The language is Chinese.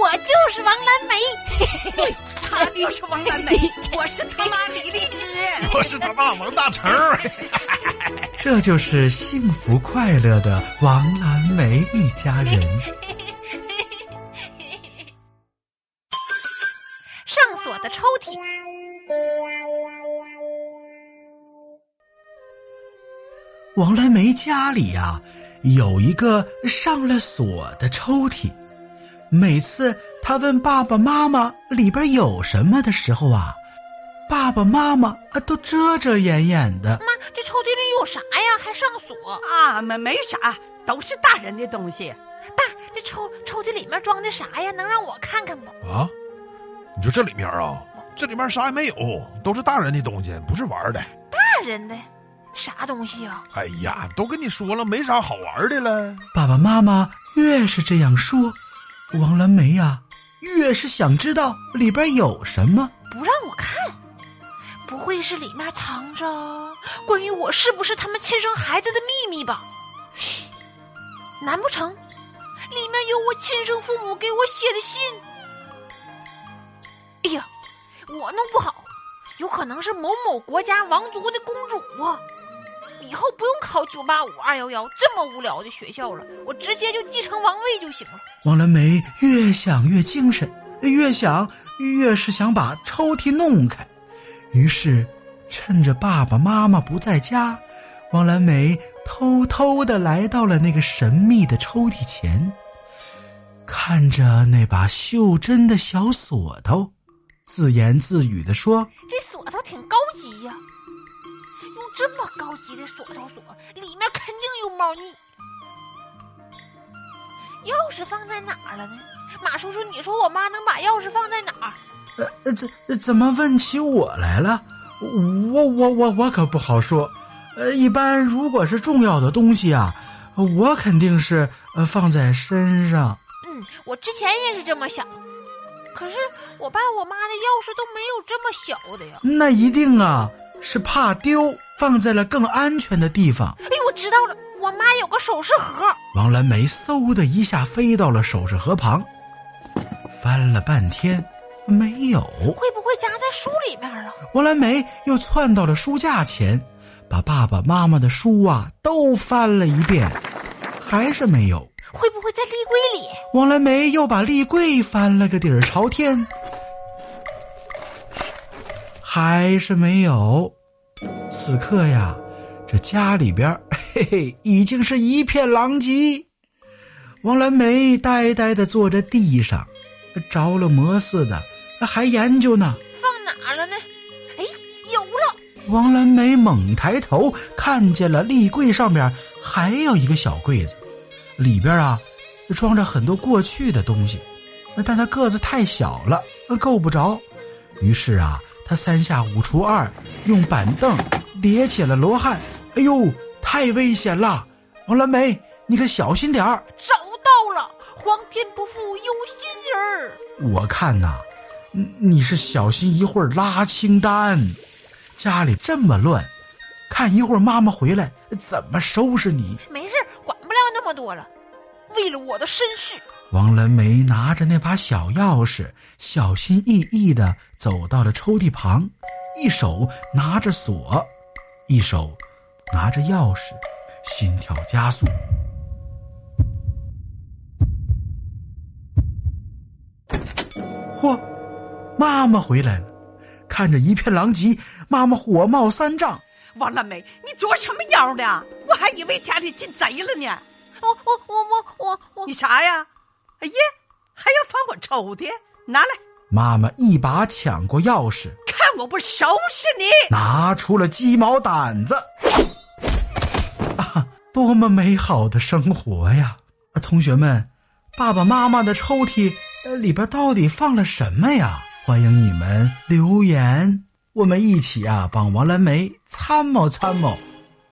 我就是王蓝梅，对，他就是王蓝梅，我是他妈李荔枝，我是他爸王大成。这就是幸福快乐的王蓝梅一家人。上锁的抽屉。王蓝梅家里呀，有一个上了锁的抽屉。每次他问爸爸妈妈里边有什么的时候啊，爸爸妈妈啊都遮遮掩掩的。妈，这抽屉里有啥呀？还上锁啊？没没啥，都是大人的东西。爸，这抽抽屉里面装的啥呀？能让我看看不？啊？你说这里面啊，这里面啥也没有，都是大人的东西，不是玩的。大人的。啥东西呀？哎呀，都跟你说了，没啥好玩的了。爸爸妈妈越是这样说，王蓝梅呀，越是想知道里边有什么。不让我看，不会是里面藏着关于我是不是他们亲生孩子的秘密吧？难不成里面有我亲生父母给我写的信？哎呀，我弄不好，有可能是某某国家王族的公主啊！以后不用考九八五二幺幺这么无聊的学校了，我直接就继承王位就行了。王兰梅越想越精神，越想越是想把抽屉弄开。于是，趁着爸爸妈妈不在家，王兰梅偷偷的来到了那个神秘的抽屉前，看着那把袖珍的小锁头，自言自语的说：“这锁头挺高级呀。”这么高级的锁头锁，里面肯定有猫腻。钥匙放在哪儿了呢？马叔叔，你说我妈能把钥匙放在哪儿？呃，怎怎么问起我来了？我我我我可不好说。呃，一般如果是重要的东西啊，我肯定是呃放在身上。嗯，我之前也是这么想。可是我爸我妈的钥匙都没有这么小的呀。那一定啊，是怕丢。放在了更安全的地方。哎，我知道了，我妈有个首饰盒。王蓝梅嗖的一下飞到了首饰盒旁，翻了半天，没有。会不会夹在书里面了？王蓝梅又窜到了书架前，把爸爸妈妈的书啊都翻了一遍，还是没有。会不会在立柜里？王蓝梅又把立柜翻了个底儿朝天，还是没有。此刻呀，这家里边嘿嘿已经是一片狼藉。王兰梅呆呆的坐在地上，着了魔似的，还研究呢。放哪了呢？哎，有了！王兰梅猛抬头，看见了立柜上边还有一个小柜子，里边啊装着很多过去的东西，但他个子太小了，够不着。于是啊，他三下五除二，用板凳。叠起了罗汉，哎呦，太危险了！王蓝梅，你可小心点儿。找到了，皇天不负有心人儿。我看呐，你是小心一会儿拉清单。家里这么乱，看一会儿妈妈回来怎么收拾你。没事，管不了那么多了。为了我的身世，王蓝梅拿着那把小钥匙，小心翼翼的走到了抽屉旁，一手拿着锁。一手拿着钥匙，心跳加速。嚯，妈妈回来了！看着一片狼藉，妈妈火冒三丈。王蓝梅，你作什么妖呢？我还以为家里进贼了呢。我我我我我我，你啥呀？哎呀，还要翻我抽屉？拿来！妈妈一把抢过钥匙。看我不收拾你！拿出了鸡毛掸子，啊，多么美好的生活呀！同学们，爸爸妈妈的抽屉里边到底放了什么呀？欢迎你们留言，我们一起啊帮王蓝梅参谋参谋。